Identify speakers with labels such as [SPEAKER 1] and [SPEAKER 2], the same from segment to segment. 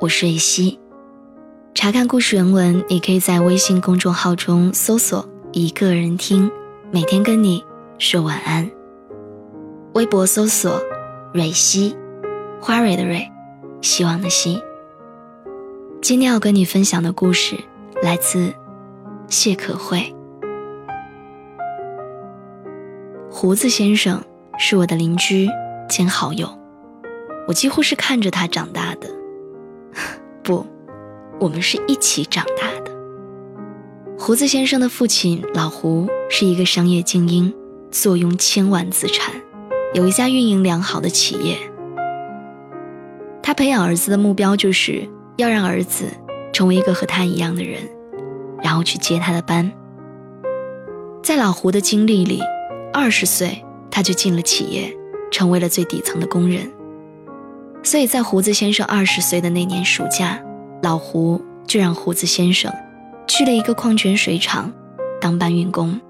[SPEAKER 1] 我是瑞希。查看故事原文，你可以在微信公众号中搜索“一个人听”，每天跟你说晚安。微博搜索“蕊希”，花蕊的蕊，希望的希。今天要跟你分享的故事来自谢可慧。胡子先生是我的邻居兼好友。我几乎是看着他长大的，不，我们是一起长大的。胡子先生的父亲老胡是一个商业精英，坐拥千万资产，有一家运营良好的企业。他培养儿子的目标就是要让儿子成为一个和他一样的人，然后去接他的班。在老胡的经历里，二十岁他就进了企业，成为了最底层的工人。所以在胡子先生二十岁的那年暑假，老胡就让胡子先生去了一个矿泉水厂当搬运工。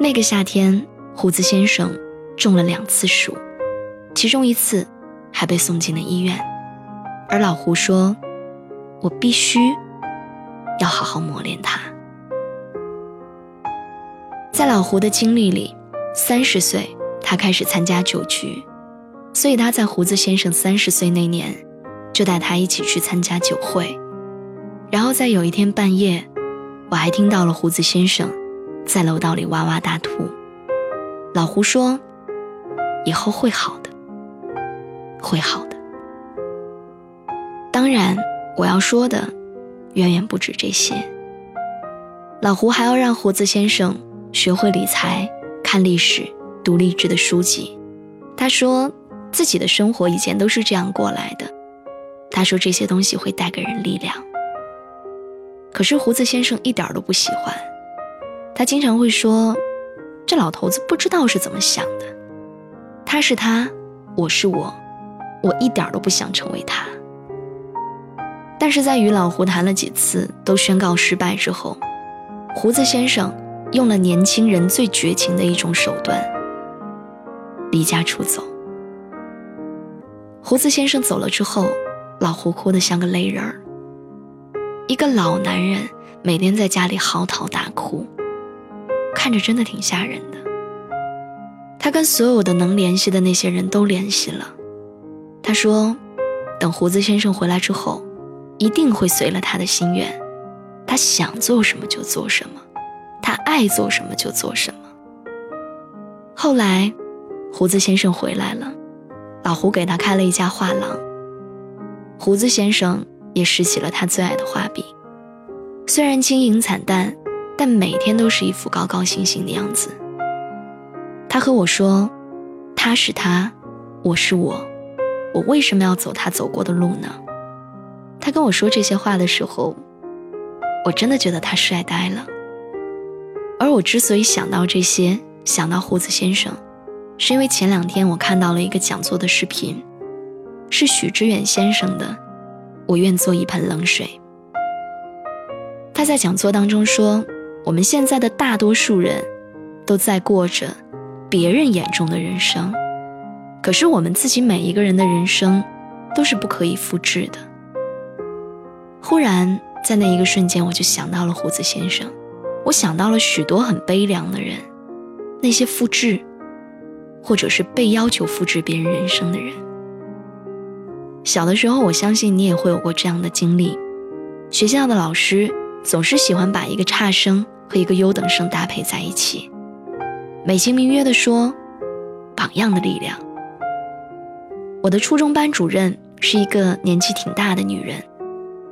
[SPEAKER 1] 那个夏天，胡子先生中了两次暑，其中一次还被送进了医院。而老胡说：“我必须要好好磨练他。”在老胡的经历里，三十岁他开始参加酒局。所以他在胡子先生三十岁那年，就带他一起去参加酒会，然后在有一天半夜，我还听到了胡子先生在楼道里哇哇大吐。老胡说：“以后会好的，会好的。”当然，我要说的远远不止这些。老胡还要让胡子先生学会理财、看历史、读励志的书籍。他说。自己的生活以前都是这样过来的，他说这些东西会带给人力量。可是胡子先生一点都不喜欢，他经常会说：“这老头子不知道是怎么想的，他是他，我是我，我一点都不想成为他。”但是在与老胡谈了几次都宣告失败之后，胡子先生用了年轻人最绝情的一种手段——离家出走。胡子先生走了之后，老胡哭得像个泪人儿。一个老男人每天在家里嚎啕大哭，看着真的挺吓人的。他跟所有的能联系的那些人都联系了，他说，等胡子先生回来之后，一定会随了他的心愿，他想做什么就做什么，他爱做什么就做什么。后来，胡子先生回来了。老胡给他开了一家画廊，胡子先生也拾起了他最爱的画笔。虽然经营惨淡，但每天都是一副高高兴兴的样子。他和我说：“他是他，我是我，我为什么要走他走过的路呢？”他跟我说这些话的时候，我真的觉得他帅呆了。而我之所以想到这些，想到胡子先生。是因为前两天我看到了一个讲座的视频，是许知远先生的。我愿做一盆冷水。他在讲座当中说，我们现在的大多数人，都在过着别人眼中的人生，可是我们自己每一个人的人生，都是不可以复制的。忽然在那一个瞬间，我就想到了胡子先生，我想到了许多很悲凉的人，那些复制。或者是被要求复制别人人生的人，小的时候，我相信你也会有过这样的经历。学校的老师总是喜欢把一个差生和一个优等生搭配在一起，美其名曰的说“榜样的力量”。我的初中班主任是一个年纪挺大的女人，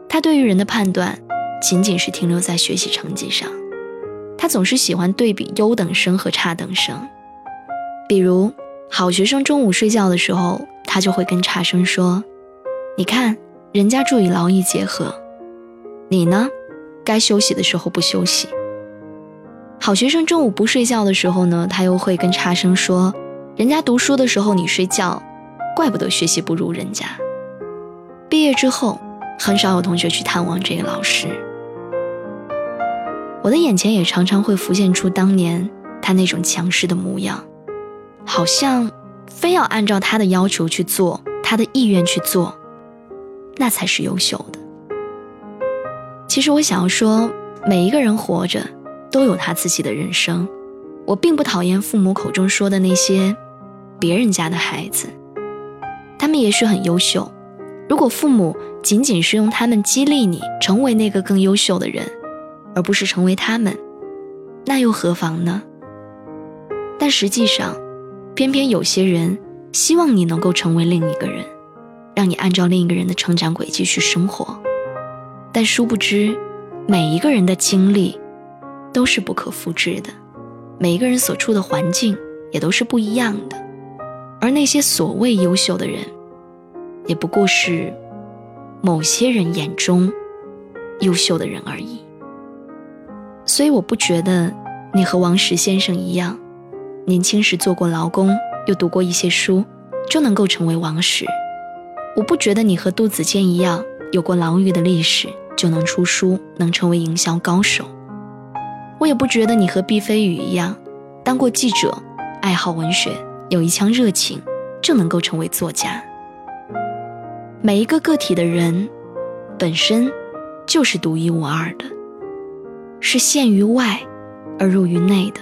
[SPEAKER 1] 她对于人的判断仅仅是停留在学习成绩上。她总是喜欢对比优等生和差等生，比如好学生中午睡觉的时候，他就会跟差生说：“你看，人家注意劳逸结合，你呢，该休息的时候不休息。”好学生中午不睡觉的时候呢，他又会跟差生说：“人家读书的时候你睡觉。”怪不得学习不如人家。毕业之后，很少有同学去探望这个老师。我的眼前也常常会浮现出当年他那种强势的模样，好像非要按照他的要求去做，他的意愿去做，那才是优秀的。其实我想要说，每一个人活着都有他自己的人生。我并不讨厌父母口中说的那些别人家的孩子。他们也许很优秀，如果父母仅仅是用他们激励你成为那个更优秀的人，而不是成为他们，那又何妨呢？但实际上，偏偏有些人希望你能够成为另一个人，让你按照另一个人的成长轨迹去生活，但殊不知，每一个人的经历都是不可复制的，每一个人所处的环境也都是不一样的，而那些所谓优秀的人。也不过是某些人眼中优秀的人而已，所以我不觉得你和王石先生一样，年轻时做过劳工，又读过一些书，就能够成为王石。我不觉得你和杜子健一样，有过牢狱的历史，就能出书，能成为营销高手。我也不觉得你和毕飞宇一样，当过记者，爱好文学，有一腔热情，就能够成为作家。每一个个体的人，本身就是独一无二的，是陷于外而入于内的。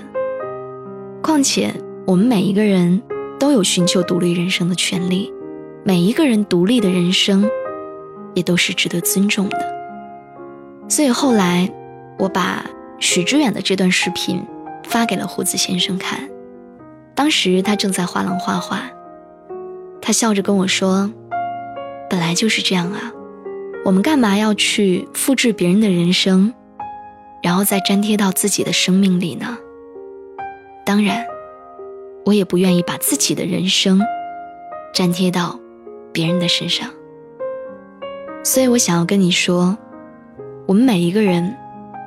[SPEAKER 1] 况且，我们每一个人都有寻求独立人生的权利，每一个人独立的人生，也都是值得尊重的。所以后来，我把许知远的这段视频发给了胡子先生看，当时他正在画廊画画，他笑着跟我说。本来就是这样啊，我们干嘛要去复制别人的人生，然后再粘贴到自己的生命里呢？当然，我也不愿意把自己的人生粘贴到别人的身上。所以我想要跟你说，我们每一个人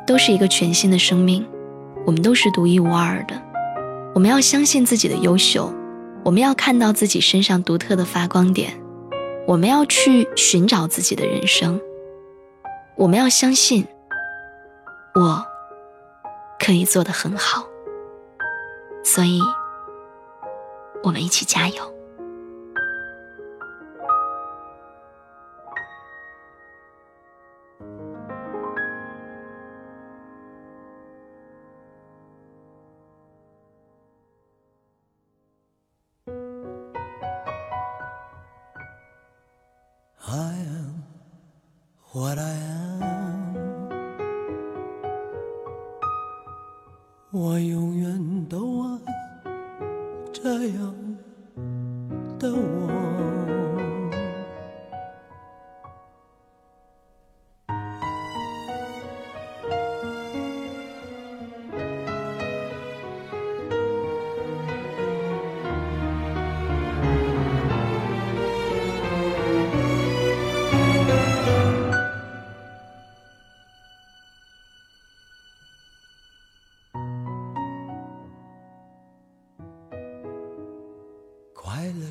[SPEAKER 1] 都是一个全新的生命，我们都是独一无二的。我们要相信自己的优秀，我们要看到自己身上独特的发光点。我们要去寻找自己的人生，我们要相信，我可以做得很好，所以，我们一起加油。永远都爱这样的我。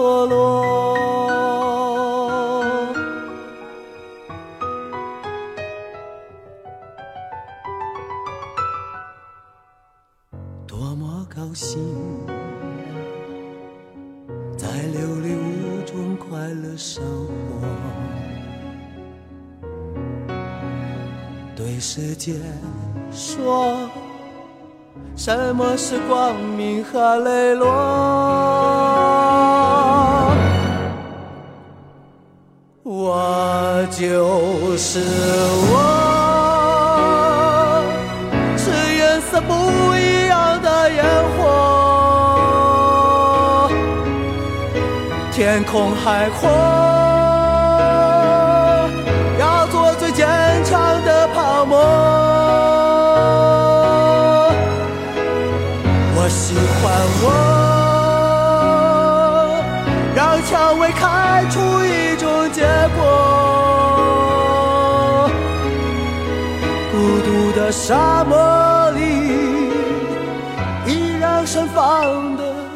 [SPEAKER 2] 的赤裸裸。多么高兴！在琉璃屋中快乐生活，对世界说，什么是光明和磊落？就是我，是颜色不一样的烟火。天空海阔，沙漠里，依然盛放的。